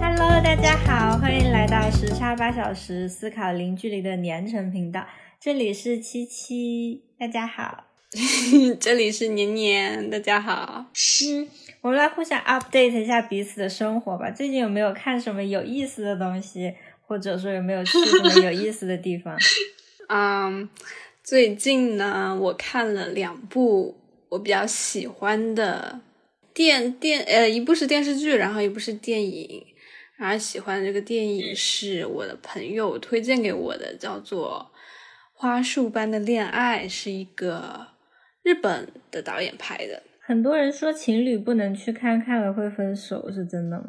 Hello，大家好，欢迎来到时差八小时思考零距离的年成频道，这里是七七，大家好。这里是年年，大家好。嗯，我们来互相 update 一下彼此的生活吧。最近有没有看什么有意思的东西，或者说有没有去什么有意思的地方？嗯，最近呢，我看了两部我比较喜欢的电电，呃，一部是电视剧，然后一部是电影。然后喜欢的这个电影是我的朋友推荐给我的，叫做《花束般的恋爱》，是一个。日本的导演拍的，很多人说情侣不能去看，看了会分手，是真的吗？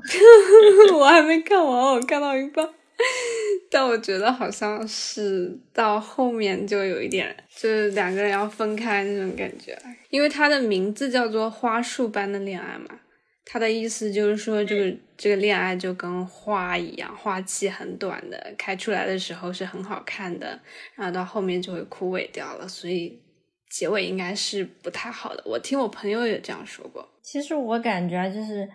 我还没看完，我看到一半，但我觉得好像是到后面就有一点，就是两个人要分开那种感觉，因为它的名字叫做《花束般的恋爱》嘛，它的意思就是说这个这个恋爱就跟花一样，花期很短的，开出来的时候是很好看的，然后到后面就会枯萎掉了，所以。结尾应该是不太好的，我听我朋友也这样说过。其实我感觉就是，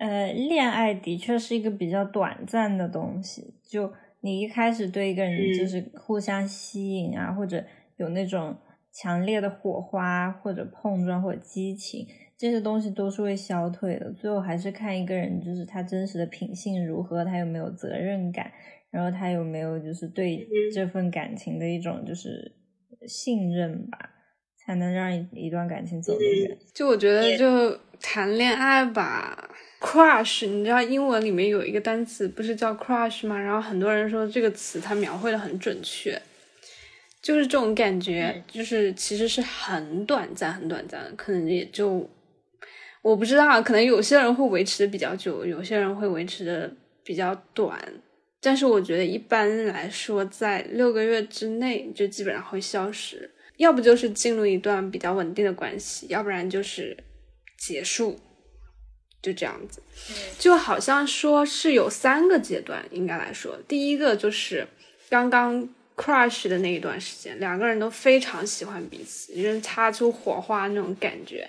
呃，恋爱的确是一个比较短暂的东西。就你一开始对一个人就是互相吸引啊，或者有那种强烈的火花，或者碰撞或者激情，这些东西都是会消退的。最后还是看一个人就是他真实的品性如何，他有没有责任感，然后他有没有就是对这份感情的一种就是信任吧。才能让一一段感情走得远。就我觉得，就谈恋爱吧，crush，你知道英文里面有一个单词不是叫 crush 吗？然后很多人说这个词它描绘的很准确，就是这种感觉，就是其实是很短暂、很短暂的，可能也就我不知道，可能有些人会维持的比较久，有些人会维持的比较短，但是我觉得一般来说，在六个月之内就基本上会消失。要不就是进入一段比较稳定的关系，要不然就是结束，就这样子。就好像说是有三个阶段，应该来说，第一个就是刚刚 crush 的那一段时间，两个人都非常喜欢彼此，就是擦出火花那种感觉。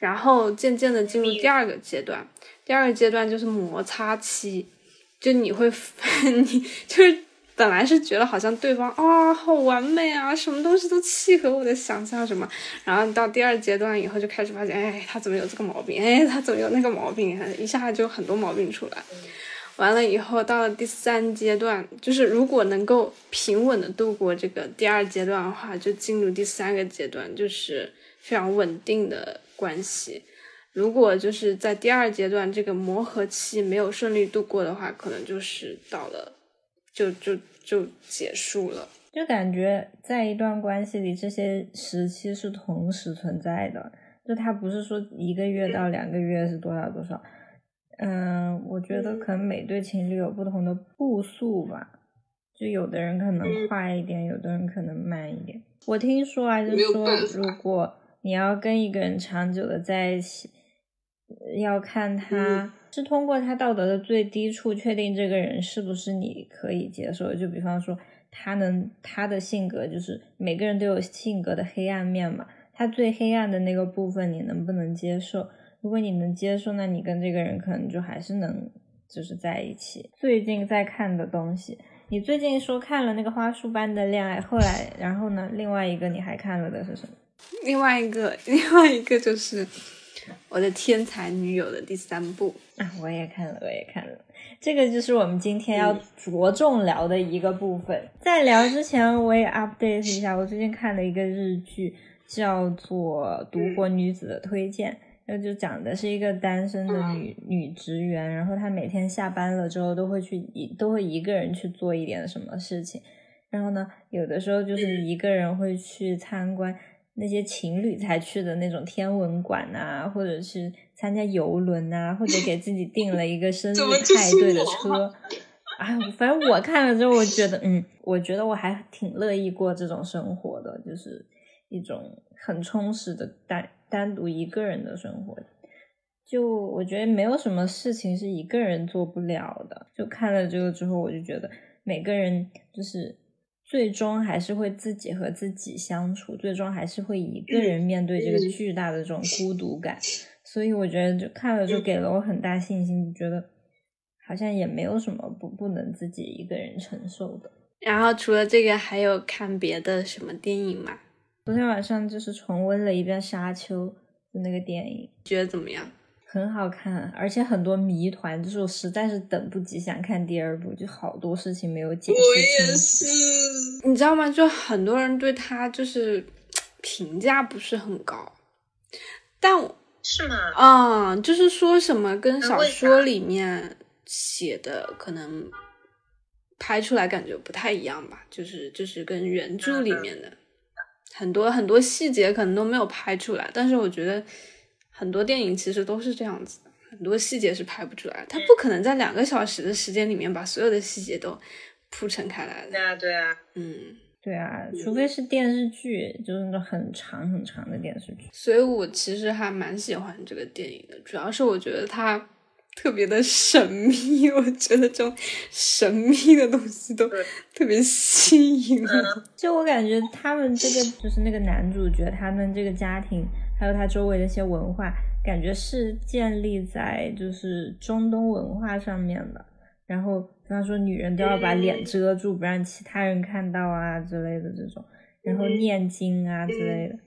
然后渐渐的进入第二个阶段，第二个阶段就是摩擦期，就你会，你就是。本来是觉得好像对方啊好完美啊，什么东西都契合我的想象什么，然后到第二阶段以后就开始发现，哎，他怎么有这个毛病？哎，他怎么有那个毛病？一下就很多毛病出来。完了以后到了第三阶段，就是如果能够平稳的度过这个第二阶段的话，就进入第三个阶段，就是非常稳定的关系。如果就是在第二阶段这个磨合期没有顺利度过的话，可能就是到了。就就就结束了，就感觉在一段关系里，这些时期是同时存在的。就它不是说一个月到两个月是多少多少，嗯，我觉得可能每对情侣有不同的步速吧。就有的人可能快一点，有的人可能慢一点。我听说啊，就是说如果你要跟一个人长久的在一起，要看他。是通过他道德的最低处确定这个人是不是你可以接受。就比方说，他能他的性格就是每个人都有性格的黑暗面嘛，他最黑暗的那个部分你能不能接受？如果你能接受，那你跟这个人可能就还是能就是在一起。最近在看的东西，你最近说看了那个花束般的恋爱，后来然后呢？另外一个你还看了的是什么？另外一个，另外一个就是。我的天才女友的第三部啊，我也看了，我也看了。这个就是我们今天要着重聊的一个部分。在聊之前，我也 update 一下，我最近看了一个日剧，叫做《独活女子的推荐》，然后就讲的是一个单身的女女职员，然后她每天下班了之后都会去一都会一个人去做一点什么事情，然后呢，有的时候就是一个人会去参观。那些情侣才去的那种天文馆啊，或者是参加游轮啊，或者给自己订了一个生日派对的车，哎，反正我看了之后，我觉得，嗯，我觉得我还挺乐意过这种生活的，就是一种很充实的单单独一个人的生活。就我觉得没有什么事情是一个人做不了的。就看了这个之后，我就觉得每个人就是。最终还是会自己和自己相处，最终还是会一个人面对这个巨大的这种孤独感。所以我觉得就看了就给了我很大信心，觉得好像也没有什么不不能自己一个人承受的。然后除了这个，还有看别的什么电影吗？昨天晚上就是重温了一遍《沙丘》的那个电影，觉得怎么样？很好看，而且很多谜团，就是我实在是等不及想看第二部，就好多事情没有解释清。我也是，你知道吗？就很多人对他就是评价不是很高，但是吗？啊，就是说什么跟小说里面写的可能拍出来感觉不太一样吧，就是就是跟原著里面的很多很多细节可能都没有拍出来，但是我觉得很多电影其实都是这样子的，很多细节是拍不出来，他不可能在两个小时的时间里面把所有的细节都铺陈开来的，对啊，对啊，嗯。对啊，除非是电视剧，就是那种很长很长的电视剧。所以我其实还蛮喜欢这个电影的，主要是我觉得它特别的神秘，我觉得这种神秘的东西都特别吸引我。就我感觉他们这个就是那个男主角，他们这个家庭，还有它周围的一些文化，感觉是建立在就是中东文化上面的。然后，比方说女人都要把脸遮住，不让其他人看到啊之类的这种，然后念经啊之类的。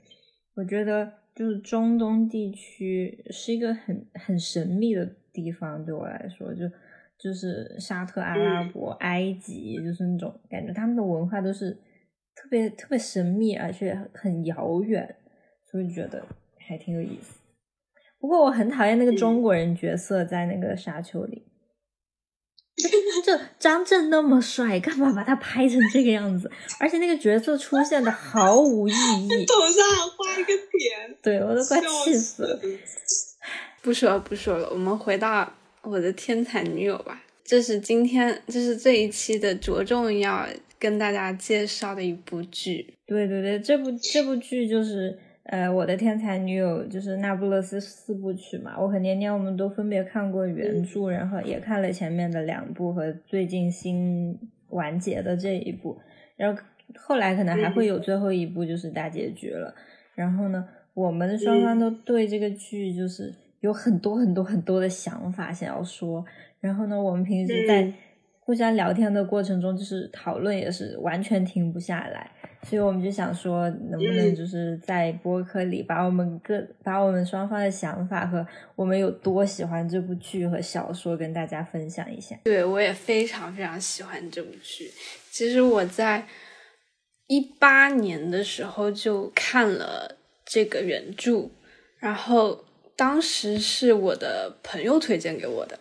我觉得就是中东地区是一个很很神秘的地方，对我来说，就就是沙特阿拉伯、埃及，就是那种感觉，他们的文化都是特别特别神秘，而且很遥远，所以觉得还挺有意思。不过我很讨厌那个中国人角色在那个沙丘里。就张震那么帅，干嘛把他拍成这个样子？而且那个角色出现的毫无意义，头上还画一个点，对我都快气死了。不说了不说了，我们回到我的天才女友吧。这是今天，这是这一期的着重要跟大家介绍的一部剧。对对对，这部这部剧就是呃，我的天才女友就是那不勒斯四部曲嘛。我和年年我们都分别看过原著，然后也看了前面的两部和最近新完结的这一部，然后后来可能还会有最后一部就是大结局了。然后呢，我们双方都对这个剧就是有很多很多很多的想法想要说。然后呢，我们平时在互相聊天的过程中，就是讨论也是完全停不下来。所以我们就想说，能不能就是在播客里把我们各把我们双方的想法和我们有多喜欢这部剧和小说跟大家分享一下。对我也非常非常喜欢这部剧。其实我在一八年的时候就看了这个原著，然后当时是我的朋友推荐给我的。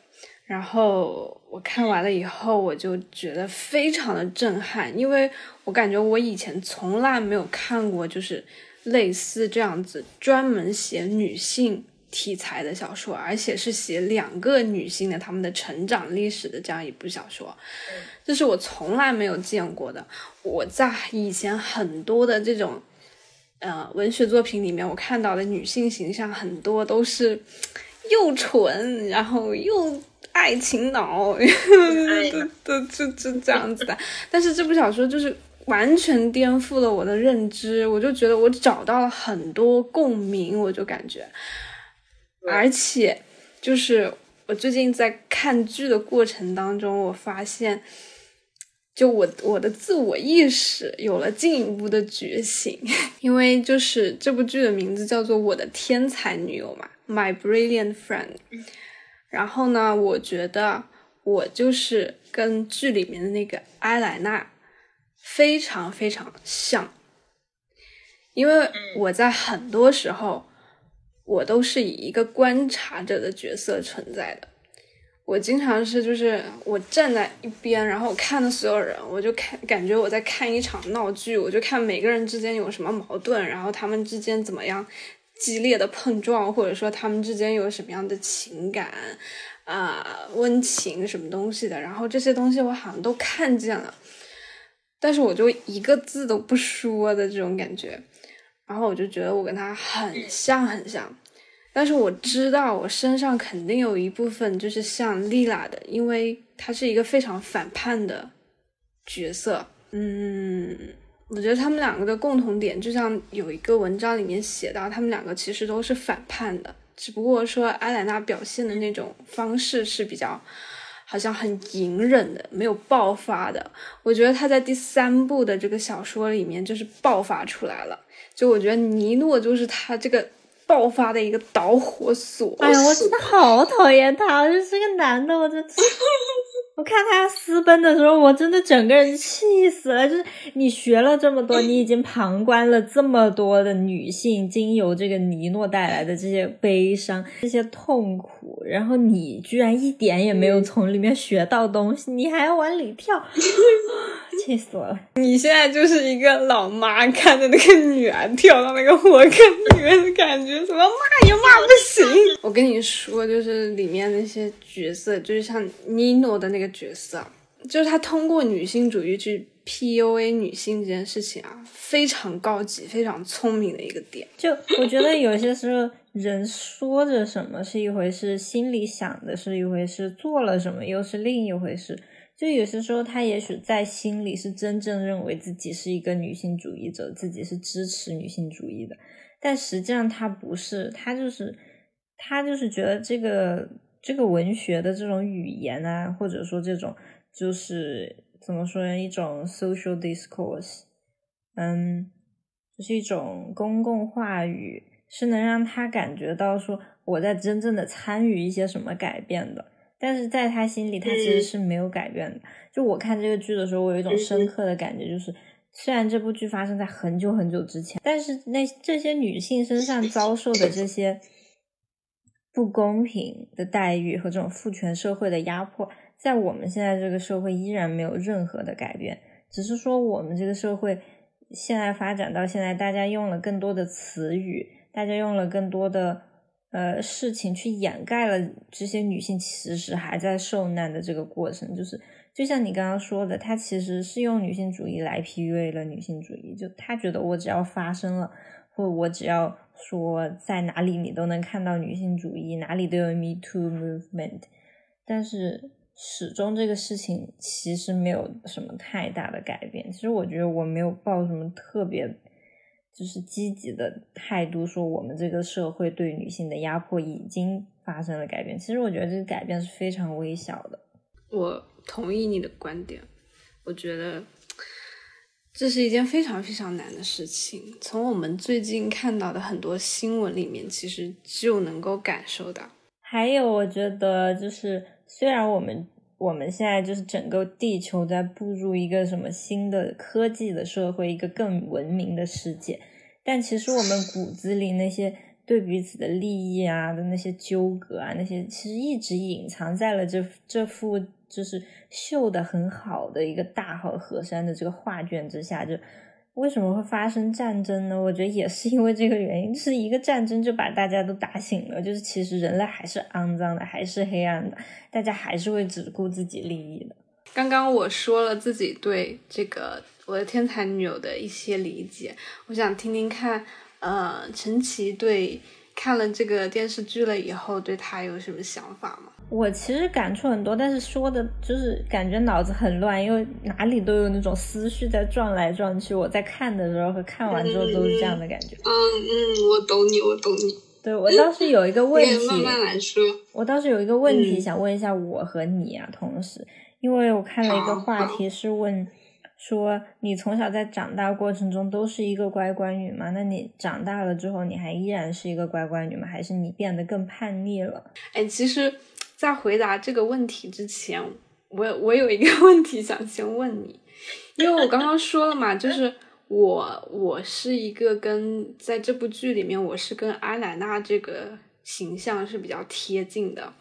然后我看完了以后，我就觉得非常的震撼，因为我感觉我以前从来没有看过，就是类似这样子专门写女性题材的小说，而且是写两个女性的她们的成长历史的这样一部小说，这是我从来没有见过的。我在以前很多的这种呃文学作品里面，我看到的女性形象很多都是又蠢，然后又。爱情脑，都就就这样子的。但是这部小说就是完全颠覆了我的认知，我就觉得我找到了很多共鸣，我就感觉，而且就是我最近在看剧的过程当中，我发现，就我我的自我意识有了进一步的觉醒，因为就是这部剧的名字叫做《我的天才女友》嘛，My Brilliant Friend。然后呢，我觉得我就是跟剧里面的那个埃莱娜非常非常像，因为我在很多时候我都是以一个观察者的角色存在的。我经常是就是我站在一边，然后看的所有人，我就看感觉我在看一场闹剧，我就看每个人之间有什么矛盾，然后他们之间怎么样。激烈的碰撞，或者说他们之间有什么样的情感啊、温情什么东西的，然后这些东西我好像都看见了，但是我就一个字都不说的这种感觉，然后我就觉得我跟他很像很像，但是我知道我身上肯定有一部分就是像丽拉的，因为她是一个非常反叛的角色，嗯，我觉得他们两个的共同点，就像有一个文章里面写到，他们两个其实都是反叛的，只不过说阿莱娜表现的那种方式是比较。好像很隐忍的，没有爆发的。我觉得他在第三部的这个小说里面就是爆发出来了。就我觉得尼诺就是他这个爆发的一个导火索。哎呀，我真的好讨厌他，就是个男的，我真。我看他私奔的时候，我真的整个人气死了。就是你学了这么多，你已经旁观了这么多的女性，经由这个尼诺带来的这些悲伤、这些痛苦，然后你居然一点也没有从里面学到东西，你还要往里跳。气死我了！你现在就是一个老妈看着那个女儿跳到那个火坑里面的感觉，怎么骂也骂不行。我跟你说，就是里面那些角色，就是像尼诺的那个角色，就是他通过女性主义去 PUA 女性这件事情啊，非常高级、非常聪明的一个点。就我觉得有些时候人说着什么是一回事，心里想的是一回事，做了什么又是另一回事。就有些时候，他也许在心里是真正认为自己是一个女性主义者，自己是支持女性主义的，但实际上他不是，他就是他就是觉得这个这个文学的这种语言啊，或者说这种就是怎么说呢，一种 social discourse，嗯，就是一种公共话语，是能让他感觉到说我在真正的参与一些什么改变的。但是在他心里，他其实是没有改变的。就我看这个剧的时候，我有一种深刻的感觉，就是虽然这部剧发生在很久很久之前，但是那这些女性身上遭受的这些不公平的待遇和这种父权社会的压迫，在我们现在这个社会依然没有任何的改变。只是说我们这个社会现在发展到现在，大家用了更多的词语，大家用了更多的。呃，事情去掩盖了这些女性其实还在受难的这个过程，就是就像你刚刚说的，他其实是用女性主义来 PUA 了女性主义，就他觉得我只要发生了，或我只要说在哪里你都能看到女性主义，哪里都有 Me Too movement，但是始终这个事情其实没有什么太大的改变。其实我觉得我没有抱什么特别。就是积极的态度，说我们这个社会对女性的压迫已经发生了改变。其实我觉得这个改变是非常微小的。我同意你的观点，我觉得这是一件非常非常难的事情。从我们最近看到的很多新闻里面，其实就能够感受到。还有，我觉得就是虽然我们。我们现在就是整个地球在步入一个什么新的科技的社会，一个更文明的世界。但其实我们骨子里那些对彼此的利益啊的那些纠葛啊，那些其实一直隐藏在了这这幅就是绣的很好的一个大好河山的这个画卷之下，就。为什么会发生战争呢？我觉得也是因为这个原因，就是一个战争就把大家都打醒了，就是其实人类还是肮脏的，还是黑暗的，大家还是会只顾自己利益的。刚刚我说了自己对这个我的天才女友的一些理解，我想听听看，呃，陈奇对看了这个电视剧了以后，对他有什么想法吗？我其实感触很多，但是说的就是感觉脑子很乱，因为哪里都有那种思绪在转来转去。我在看的时候和看完之后都是这样的感觉。嗯嗯，我懂你，我懂你。对我倒是有一个问题，慢慢来说。我倒是有一个问题想问一下我和你啊，同时，因为我看了一个话题是问说，你从小在长大过程中都是一个乖乖女吗？那你长大了之后，你还依然是一个乖乖女吗？还是你变得更叛逆了？哎，其实。在回答这个问题之前，我我有一个 问题想先问你，因为我刚刚说了嘛，就是我我是一个跟在这部剧里面，我是跟阿莱娜这个形象是比较贴近的。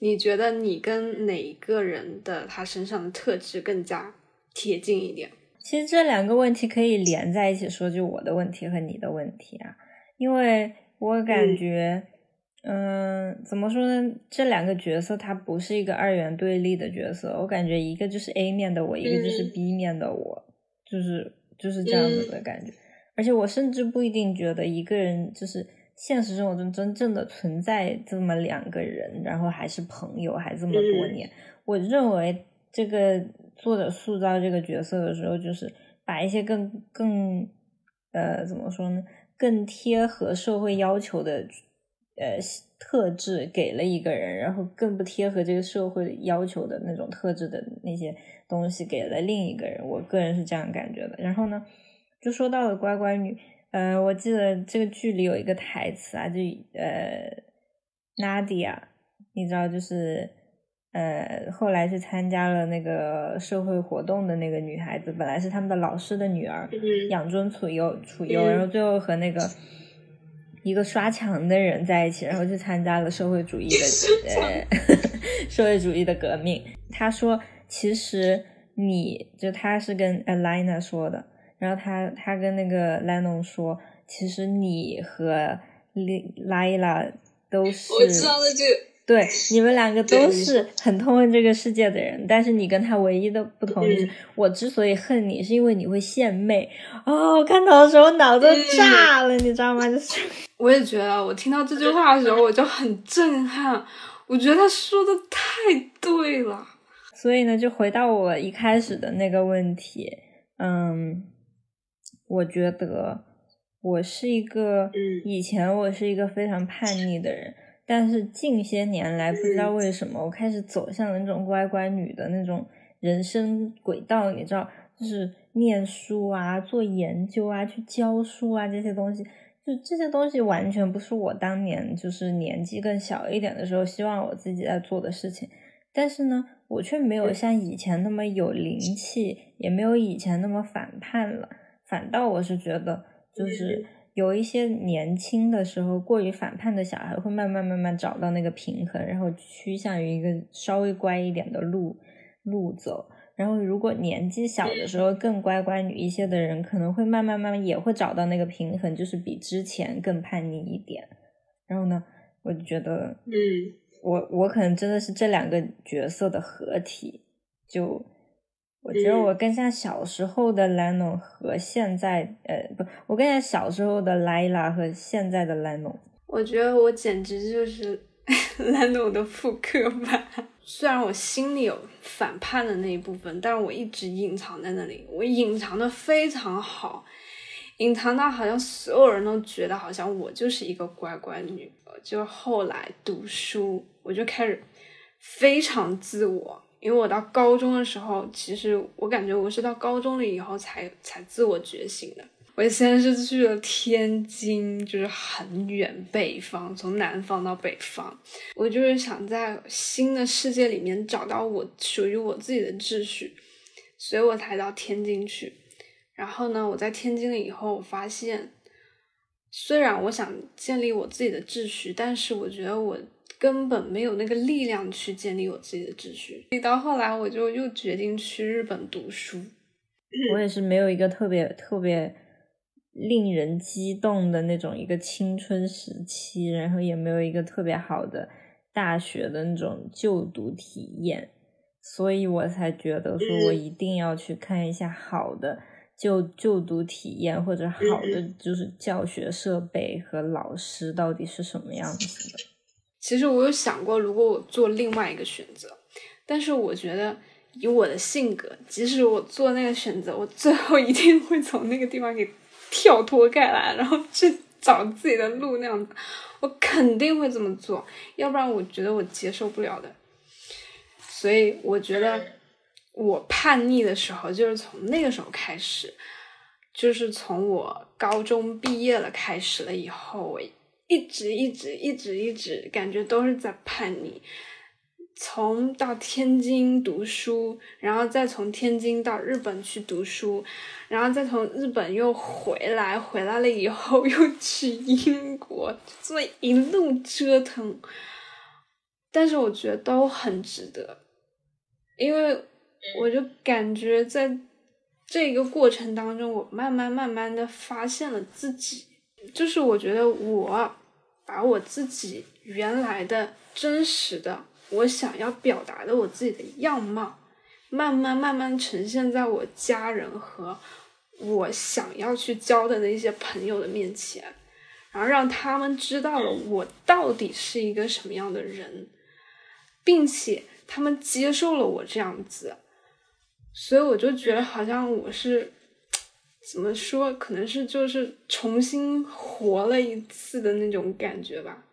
你觉得你跟哪一个人的他身上的特质更加贴近一点？其实这两个问题可以连在一起说，就我的问题和你的问题啊，因为我感觉。嗯，怎么说呢？这两个角色它不是一个二元对立的角色，我感觉一个就是 A 面的我，一个就是 B 面的我，就是就是这样子的感觉。而且我甚至不一定觉得一个人就是现实生活中真正的存在这么两个人，然后还是朋友，还这么多年。我认为这个作者塑造这个角色的时候，就是把一些更更呃怎么说呢，更贴合社会要求的呃特质给了一个人，然后更不贴合这个社会要求的那种特质的那些东西给了另一个人。我个人是这样感觉的。然后呢，就说到了乖乖女，呃，我记得这个剧里有一个台词啊，就呃，Nadia，你知道就是。呃，后来是参加了那个社会活动的那个女孩子，本来是他们的老师的女儿，养尊处优，处优，然后最后和那个一个刷墙的人在一起，然后去参加了社会主义的 呃 社会主义的革命。他说，其实你就他是跟 Alina 说的，然后他他跟那个 Lennon 说，其实你和 Lila 都是我知道的这个。对，你们两个都是很痛恨这个世界的人，但是你跟他唯一的不同就是，我之所以恨你，是因为你会献媚。哦，我看到的时候脑子炸了，你知道吗？就是，我也觉得，我听到这句话的时候，我就很震撼。我觉得他说的太对了。所以呢，就回到我一开始的那个问题，嗯，我觉得我是一个，以前我是一个非常叛逆的人。但是近些年来，不知道为什么，我开始走向了那种乖乖女的那种人生轨道。你知道，就是念书啊，做研究啊，去教书啊，这些东西，就这些东西完全不是我当年就是年纪更小一点的时候希望我自己在做的事情。但是呢，我却没有像以前那么有灵气，也没有以前那么反叛了。反倒我是觉得，就是。有一些年轻的时候过于反叛的小孩，会慢慢慢慢找到那个平衡，然后趋向于一个稍微乖一点的路路走。然后，如果年纪小的时候更乖乖女一些的人，可能会慢慢慢慢也会找到那个平衡，就是比之前更叛逆一点。然后呢，我就觉得，嗯，我我可能真的是这两个角色的合体，就。我觉得我更像小时候的 Leno 和现在，呃，不，我更像小时候的 Lila 和现在的 Leno。我觉得我简直就是 Leno 的复刻版。虽然我心里有反叛的那一部分，但是我一直隐藏在那里，我隐藏的非常好，隐藏到好像所有人都觉得好像我就是一个乖乖女。就后来读书，我就开始非常自我。因为我到高中的时候，其实我感觉我是到高中了以后才才自我觉醒的。我先是去了天津，就是很远北方，从南方到北方，我就是想在新的世界里面找到我属于我自己的秩序，所以我才到天津去。然后呢，我在天津了以后，我发现，虽然我想建立我自己的秩序，但是我觉得我。根本没有那个力量去建立我自己的秩序。所以到后来，我就又决定去日本读书。我也是没有一个特别特别令人激动的那种一个青春时期，然后也没有一个特别好的大学的那种就读体验，所以我才觉得说我一定要去看一下好的就就读体验或者好的就是教学设备和老师到底是什么样子的。其实我有想过，如果我做另外一个选择，但是我觉得以我的性格，即使我做那个选择，我最后一定会从那个地方给跳脱开来，然后去找自己的路那样子，我肯定会这么做，要不然我觉得我接受不了的。所以我觉得我叛逆的时候，就是从那个时候开始，就是从我高中毕业了开始了以后，我。一直一直一直一直感觉都是在叛逆，从到天津读书，然后再从天津到日本去读书，然后再从日本又回来，回来了以后 又去英国，这么一路折腾，但是我觉得都很值得，因为我就感觉在这个过程当中，我慢慢慢慢的发现了自己。就是我觉得我把我自己原来的真实的我想要表达的我自己的样貌，慢慢慢慢呈现在我家人和我想要去交的那些朋友的面前，然后让他们知道了我到底是一个什么样的人，并且他们接受了我这样子，所以我就觉得好像我是怎么说，可能是就是重新活了一次的那种感觉吧，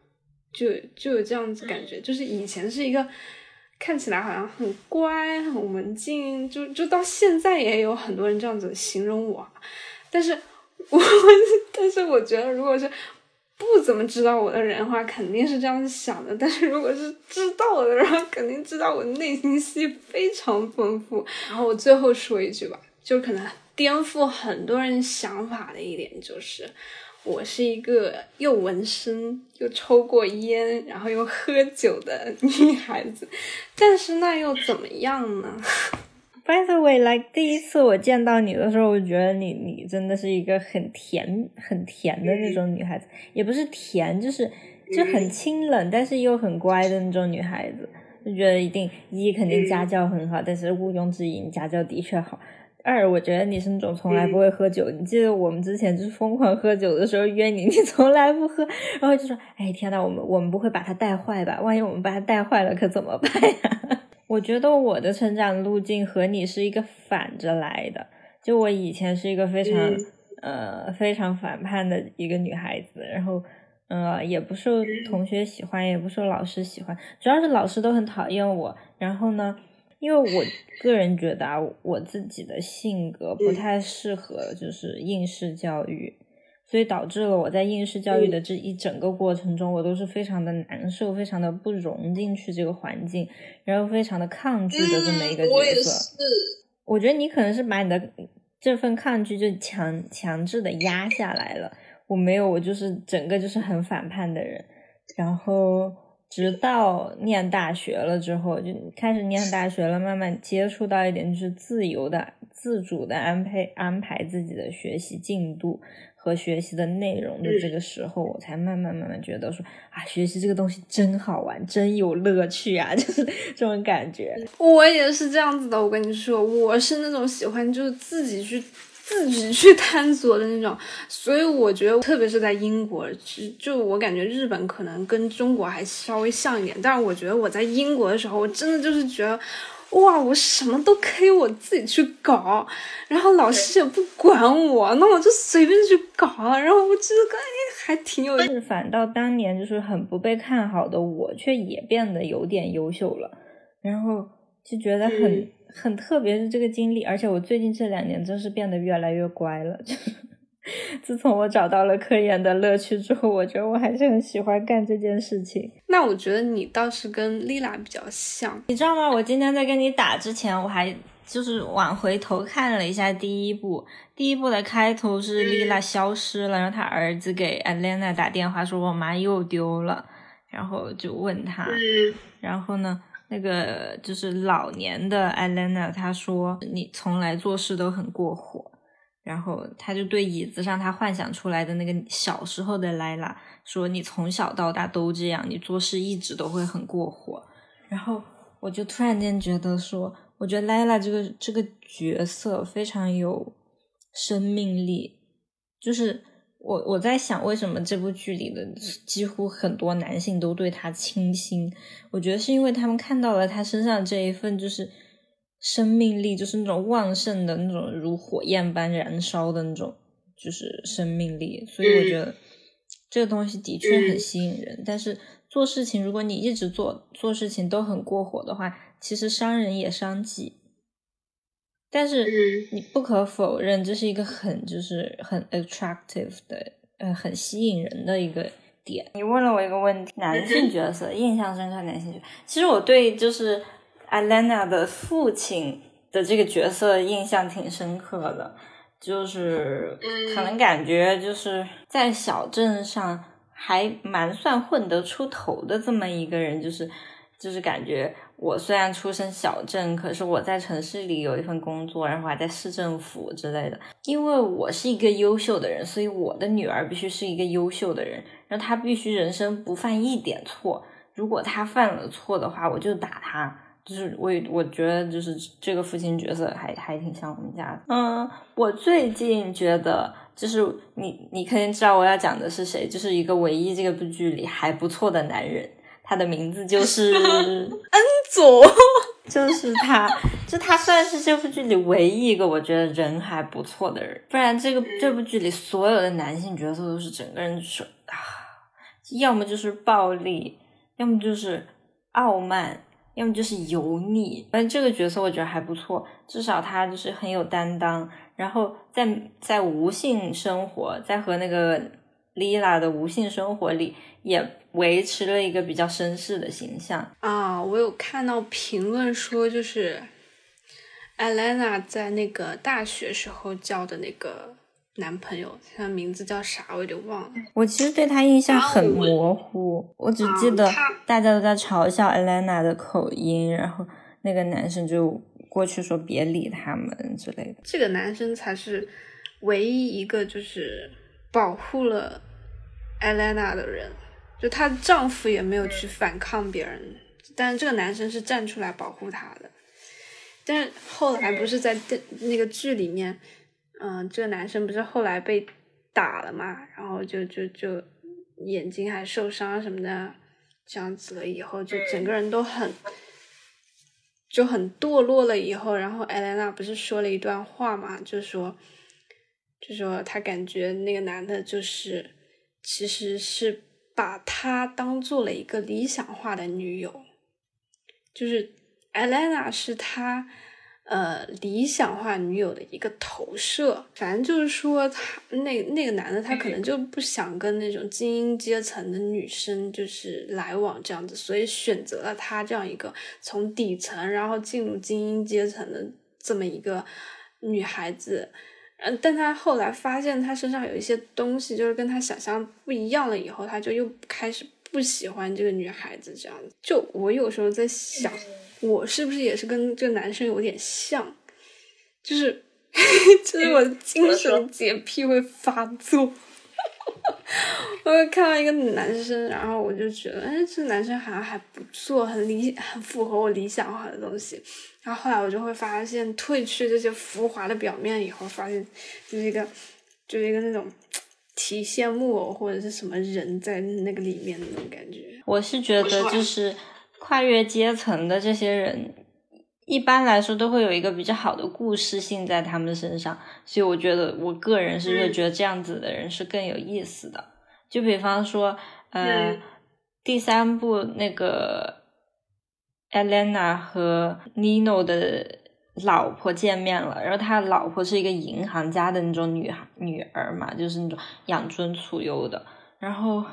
就就有这样子感觉，就是以前是一个看起来好像很乖、很文静，就就到现在也有很多人这样子形容我，但是我但是我觉得如果是。不怎么知道我的人的话，肯定是这样想的。但是如果是知道我的人，肯定知道我内心戏非常丰富。然后我最后说一句吧，就可能颠覆很多人想法的一点就是，我是一个又纹身又抽过烟，然后又喝酒的女孩子。但是那又怎么样呢？By the way，来第一次我见到你的时候，我觉得你你真的是一个很甜很甜的那种女孩子，也不是甜，就是就很清冷，但是又很乖的那种女孩子。就觉得一定一肯定家教很好，但是毋庸置疑，家教的确好。二，我觉得你是那种从来不会喝酒。你记得我们之前就是疯狂喝酒的时候约你，你 从来不喝，然后就说：“哎，天呐，我们我们不会把它带坏吧？万一我们把它带坏了，可怎么办呀？” 我觉得我的成长路径和你是一个反着来的。就我以前是一个非常呃非常反叛的一个女孩子，然后呃也不受同学喜欢，也不受老师喜欢，主要是老师都很讨厌我。然后呢，因为我个人觉得啊，我自己的性格不太适合就是应试教育。所以导致了我在应试教育的这一整个过程中，我都是非常的难受，非常的不融进去这个环境，然后非常的抗拒的这么一个角色。我觉得你可能是把你的这份抗拒就强强制的压下来了。我没有，我就是整个就是很反叛的人。然后直到念大学了之后，就开始念大学了，慢慢接触到一点就是自由的、自主的安排安排自己的学习进度。和学习的内容的这个时候，我才慢慢慢慢觉得说啊，学习这个东西真好玩，真有乐趣啊，就是这种感觉。我也是这样子的，我跟你说，我是那种喜欢就是自己去自己去探索的那种，所以我觉得，特别是在英国，就我感觉日本可能跟中国还稍微像一点，但是我觉得我在英国的时候，我真的就是觉得。哇，我什么都可以我自己去搞，然后老师也不管我，那我就随便去搞，然后我觉得哎还挺有。是反倒当年就是很不被看好的我，却也变得有点优秀了，然后就觉得很很特别的这个经历，而且我最近这两年真是变得越来越乖了，就。自从我找到了科研的乐趣之后，我觉得我还是很喜欢干这件事情。那我觉得你倒是跟丽拉比较像，你知道吗？我今天在跟你打之前，我还就是往回头看了一下第一部，第一部的开头是丽拉消失了，然后他儿子给艾莲娜打电话说：“我妈又丢了。”然后就问他，然后呢，那个就是老年的艾莲娜，她说：“你从来做事都很过火。”然后他就对椅子上他幻想出来的那个小时候的莱拉说：“你从小到大都这样，你做事一直都会很过火。”然后我就突然间觉得说，我觉得莱拉这个这个角色非常有生命力。就是我我在想，为什么这部剧里的几乎很多男性都对他倾心？我觉得是因为他们看到了他身上这一份就是。生命力就是那种旺盛的那种，如火焰般燃烧的那种，就是生命力。所以我觉得这个东西的确很吸引人。但是做事情，如果你一直做做事情都很过火的话，其实伤人也伤己。但是你不可否认，这是一个很就是很 attractive 的，呃，很吸引人的一个点。你问了我一个问题：男性角色 印象深刻男性角色，其实我对就是。艾莲娜的父亲的这个角色印象挺深刻的，就是可能感觉就是在小镇上还蛮算混得出头的这么一个人，就是就是感觉我虽然出身小镇，可是我在城市里有一份工作，然后还在市政府之类的。因为我是一个优秀的人，所以我的女儿必须是一个优秀的人，然后她必须人生不犯一点错。如果她犯了错的话，我就打她。就是我，我觉得就是这个父亲角色还还挺像我们家的。嗯，我最近觉得就是你，你肯定知道我要讲的是谁，就是一个唯一这个部剧里还不错的男人，他的名字就是 恩佐。就是他，就他算是这部剧里唯一一个我觉得人还不错的人，不然这个这部剧里所有的男性角色都是整个人就是啊，要么就是暴力，要么就是傲慢，要么就是油腻。但这个角色我觉得还不错，至少他就是很有担当。然后在在无性生活，在和那个 Lila 的无性生活里，也维持了一个比较绅士的形象啊。我有看到评论说，就是 Elena 在那个大学时候交的那个男朋友，他名字叫啥，我有点忘了。我其实对他印象很模糊，我只记得大家都在嘲笑 Elena 的口音，然后那个男生就。过去说别理他们之类的，这个男生才是唯一一个就是保护了艾莱娜的人，就她丈夫也没有去反抗别人，但是这个男生是站出来保护她的。但是后来不是在那个剧里面，嗯，这个男生不是后来被打了嘛，然后就就就眼睛还受伤什么的，这样子了以后就整个人都很。就很堕落了以后，然后艾莲娜不是说了一段话嘛，就说，就说她感觉那个男的，就是其实是把她当做了一个理想化的女友，就是艾莲娜是他。呃，理想化女友的一个投射，反正就是说，他那那个男的，他可能就不想跟那种精英阶层的女生就是来往这样子，所以选择了他这样一个从底层然后进入精英阶层的这么一个女孩子。嗯，但他后来发现他身上有一些东西，就是跟他想象不一样了，以后他就又开始不喜欢这个女孩子这样子。就我有时候在想。我是不是也是跟这个男生有点像？就是，就是我的精神洁癖会发作。我看到一个男生，然后我就觉得，哎，这男生好像还不错，很理，很符合我理想化的东西。然后后来我就会发现，褪去这些浮华的表面以后，发现就是一个，就是一个那种提线木偶或者是什么人在那个里面的那种感觉。我是觉得就是。跨越阶层的这些人，一般来说都会有一个比较好的故事性在他们身上，所以我觉得我个人是会觉得这样子的人是更有意思的。就比方说，呃，第三部那个 Elena 和 Nino 的老婆见面了，然后他老婆是一个银行家的那种女孩女儿嘛，就是那种养尊处优的，然后。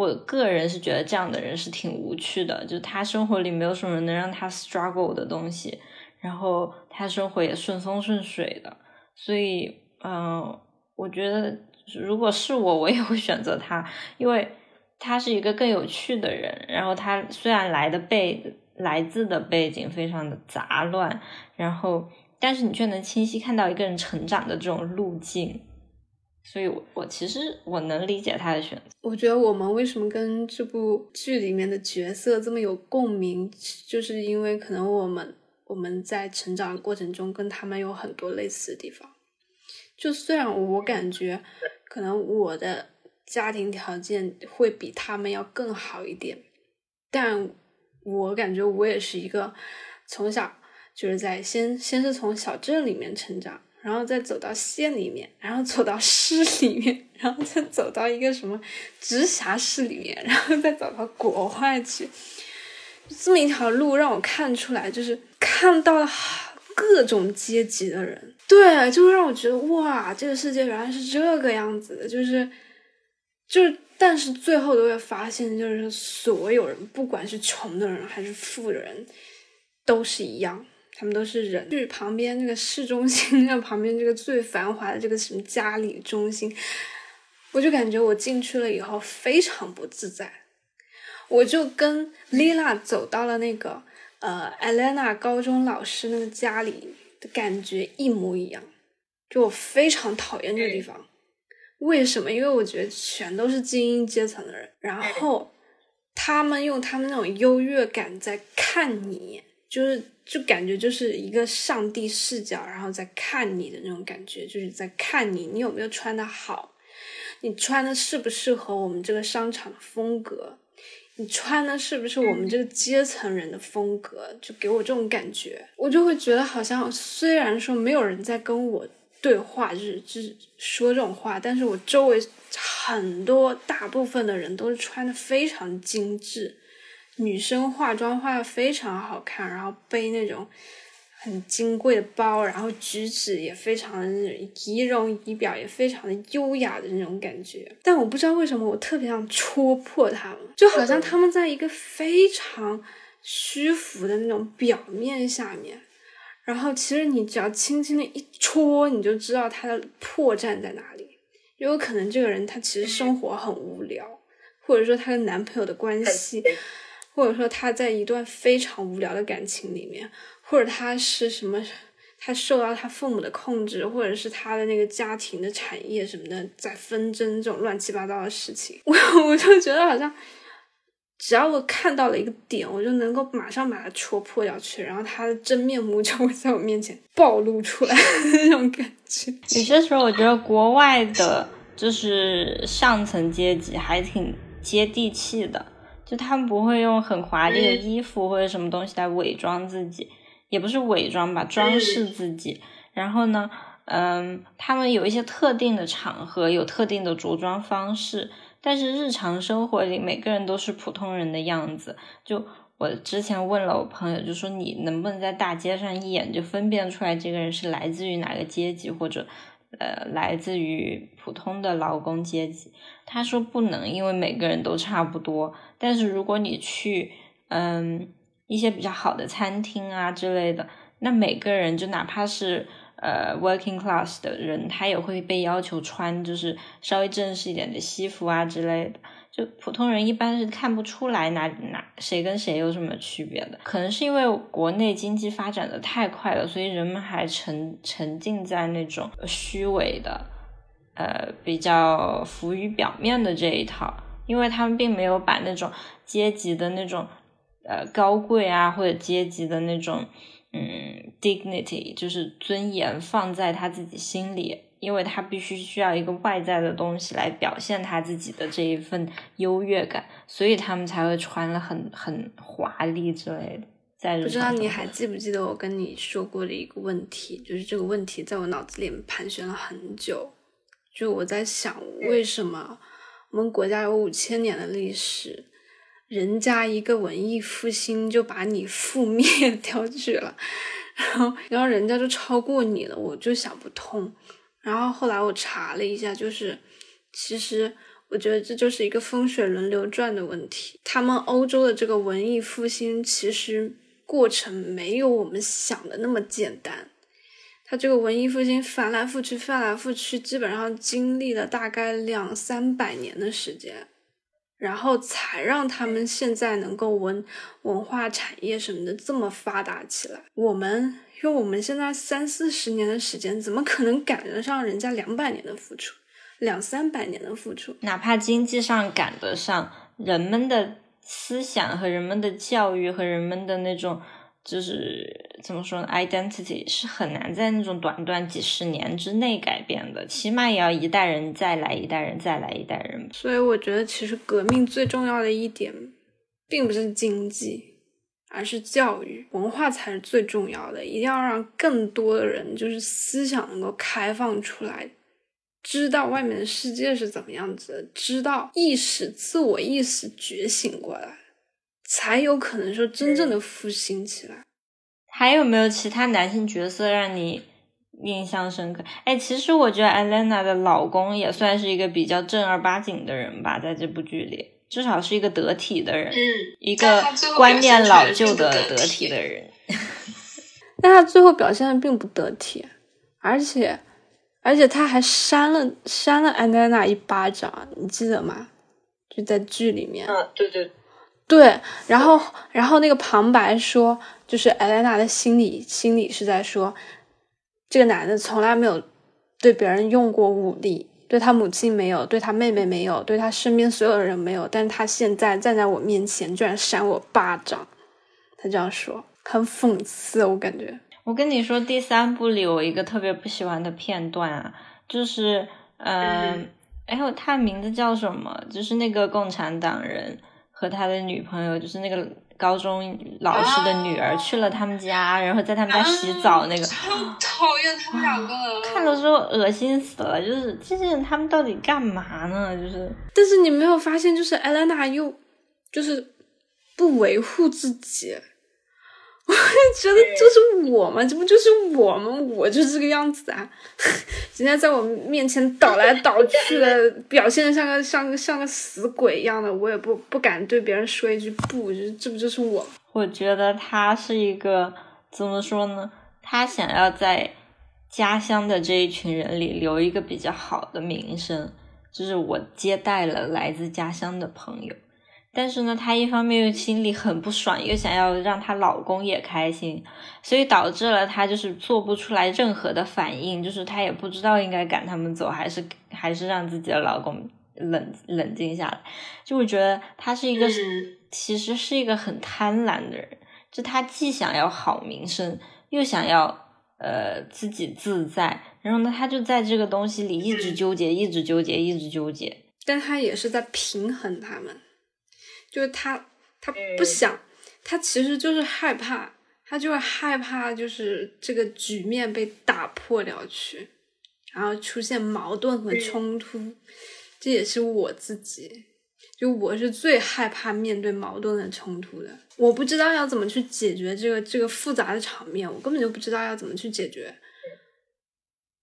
我个人是觉得这样的人是挺无趣的，就他生活里没有什么能让他 struggle 的东西，然后他生活也顺风顺水的，所以，嗯，我觉得如果是我，我也会选择他，因为他是一个更有趣的人，然后他虽然来的背来自的背景非常的杂乱，然后但是你却能清晰看到一个人成长的这种路径。所以，我我其实我能理解他的选择。我觉得我们为什么跟这部剧里面的角色这么有共鸣，就是因为可能我们我们在成长过程中跟他们有很多类似的地方。就虽然我感觉可能我的家庭条件会比他们要更好一点，但我感觉我也是一个从小就是在先先是从小镇里面成长。然后再走到县里面，然后走到市里面，然后再走到一个什么直辖市里面，然后再走到国外去，这么一条路让我看出来，就是看到了各种阶级的人，对，就会让我觉得哇，这个世界原来是这个样子的，就是，就是，但是最后都会发现，就是所有人，不管是穷的人还是富的人，都是一样。他们都是人，去旁边那个市中心，那 旁边这个最繁华的这个什么嘉里中心，我就感觉我进去了以后非常不自在，我就跟 Lila 走到了那个呃 Elena 高中老师那个家里的感觉一模一样，就我非常讨厌这个地方，为什么？因为我觉得全都是精英阶层的人，然后他们用他们那种优越感在看你，就是。就感觉就是一个上帝视角，然后在看你的那种感觉，就是在看你，你有没有穿的好，你穿的适不适合我们这个商场的风格，你穿的是不是我们这个阶层人的风格？就给我这种感觉，我就会觉得好像虽然说没有人在跟我对话，就是就是说这种话，但是我周围很多大部分的人都是穿的非常精致，女生化妆化的非常好看，然后背那种。很金贵的包，然后举止也非常的仪容仪表也非常的优雅的那种感觉，但我不知道为什么我特别想戳破他们，就好像他们在一个非常虚浮的那种表面下面，然后其实你只要轻轻的一戳，你就知道他的破绽在哪里。也有可能这个人他其实生活很无聊，或者说他跟男朋友的关系，或者说他在一段非常无聊的感情里面。或者他是什么？他受到他父母的控制，或者是他的那个家庭的产业什么的在纷争，这种乱七八糟的事情，我我就觉得好像，只要我看到了一个点，我就能够马上把它戳破掉去，然后他的真面目就会在我面前暴露出来那种感觉。有些时候，我觉得国外的就是上层阶级还挺接地气的，就他们不会用很华丽的衣服或者什么东西来伪装自己。也不是伪装吧，装饰自己。然后呢，嗯，他们有一些特定的场合有特定的着装方式，但是日常生活里每个人都是普通人的样子。就我之前问了我朋友，就说你能不能在大街上一眼就分辨出来这个人是来自于哪个阶级，或者呃来自于普通的劳工阶级？他说不能，因为每个人都差不多。但是如果你去，嗯。一些比较好的餐厅啊之类的，那每个人就哪怕是呃 working class 的人，他也会被要求穿就是稍微正式一点的西服啊之类的。就普通人一般是看不出来哪哪谁跟谁有什么区别的。可能是因为国内经济发展的太快了，所以人们还沉沉浸在那种虚伪的，呃比较浮于表面的这一套，因为他们并没有把那种阶级的那种。呃，高贵啊，或者阶级的那种，嗯，dignity，就是尊严，放在他自己心里，因为他必须需要一个外在的东西来表现他自己的这一份优越感，所以他们才会穿了很很华丽之类的。在不知道你还记不记得我跟你说过的一个问题，就是这个问题在我脑子里盘旋了很久，就我在想，为什么我们国家有五千年的历史？人家一个文艺复兴就把你覆灭掉去了，然后然后人家就超过你了，我就想不通。然后后来我查了一下，就是其实我觉得这就是一个风水轮流转的问题。他们欧洲的这个文艺复兴其实过程没有我们想的那么简单，他这个文艺复兴翻来覆去翻来覆去，基本上经历了大概两三百年的时间。然后才让他们现在能够文文化产业什么的这么发达起来。我们用我们现在三四十年的时间，怎么可能赶得上人家两百年的付出，两三百年的付出？哪怕经济上赶得上，人们的思想和人们的教育和人们的那种。就是怎么说呢？identity 是很难在那种短短几十年之内改变的，起码也要一代人再来一代人再来一代人。所以我觉得，其实革命最重要的一点，并不是经济，而是教育、文化才是最重要的。一定要让更多的人，就是思想能够开放出来，知道外面的世界是怎么样子的，知道意识、自我意识觉醒过来。才有可能说真正的复兴起来。还有没有其他男性角色让你印象深刻？哎，其实我觉得艾莲娜的老公也算是一个比较正儿八经的人吧，在这部剧里，至少是一个得体的人，一个观念老旧的得体的人。但他最后表现的并不得体，而且而且他还扇了扇了艾莲娜一巴掌，你记得吗？就在剧里面。嗯，对对。对，然后，然后那个旁白说，就是艾莲娜的心里，心里是在说，这个男的从来没有对别人用过武力，对他母亲没有，对他妹妹没有，对他身边所有的人没有，但是他现在站在我面前，居然扇我巴掌，他这样说，很讽刺，我感觉。我跟你说，第三部里有一个特别不喜欢的片段啊，就是，嗯，哎呦，他名字叫什么？就是那个共产党人。和他的女朋友，就是那个高中老师的女儿，去了他们家，然后在他们家洗澡那个，超讨厌他们两个人，看的时候恶心死了。就是这些人他们到底干嘛呢？就是，但是你没有发现，就是艾兰娜又就是不维护自己。我 就觉得就是我嘛？这不就是我吗？我就是这个样子啊！人家在我面前倒来倒去的，表现的像个像个像个死鬼一样的，我也不不敢对别人说一句不，就是这不就是我？我觉得他是一个怎么说呢？他想要在家乡的这一群人里留一个比较好的名声，就是我接待了来自家乡的朋友。但是呢，她一方面又心里很不爽，又想要让她老公也开心，所以导致了她就是做不出来任何的反应，就是她也不知道应该赶他们走，还是还是让自己的老公冷冷静下来。就我觉得她是一个，嗯其实是一个很贪婪的人，就她既想要好名声，又想要呃自己自在，然后呢，她就在这个东西里一直嗯纠结，一直纠结，一直纠结。但她也是在平衡他们，就是他他嗯不想，他其实就是害怕，他就是害怕，就是这个局面被打破了去，然后出现矛盾和冲突，这也是我自己，就我是最害怕面对矛盾和冲突的，我不知道要怎么去解决这个这个复杂的场面，我根本就不知道要怎么去解决。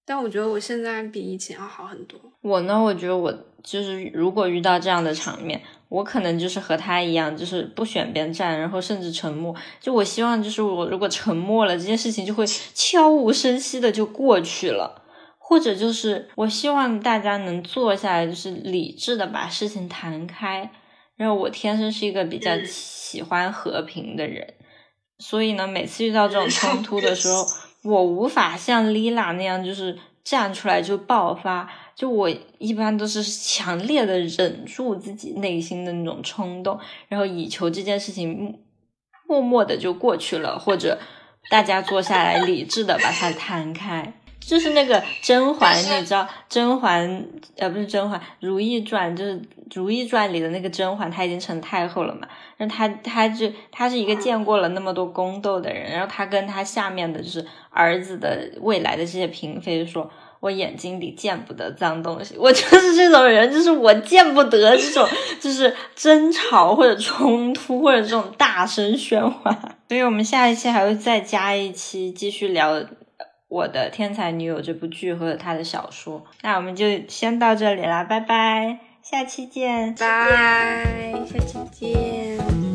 但我觉得我现在比以前要好很多。我呢，我觉得我就是如果遇到这样的场面，我可能就是和他一样，就是不选边站，然后甚至沉默。就我希望，就是我如果沉默了，这件事情就会悄无声息的就过去了。或者就是我希望大家能坐下来，就是理智的把事情谈开。然后我天生是一个比较嗯喜欢和平的人，所以呢，每次遇到这种冲突的时候，我无法像丽拉那样，就是站出来就爆发。就我一般都是强烈的忍住自己内心的那种冲动，然后以求这件事情默默的就过去了，或者大家坐下来理智的把它摊开。就是那个甄嬛，你知道甄嬛呃不是甄嬛，《如懿传》就是《如懿传》里的那个甄嬛，她已经成太后了嘛。然后她她就她是一个见过了那么多宫斗的人，然后她跟她下面的就是儿子的未来的这些嫔妃说。我眼睛里见不得脏东西，我就是这种人，就是我见不得这种就是争吵或者冲突或者这种大声喧哗。所以我们下一期还会再加一期，继续聊我的《天才女友》这部剧和他的小说。那我们就先到这里啦，拜拜，下期见。拜，下期见。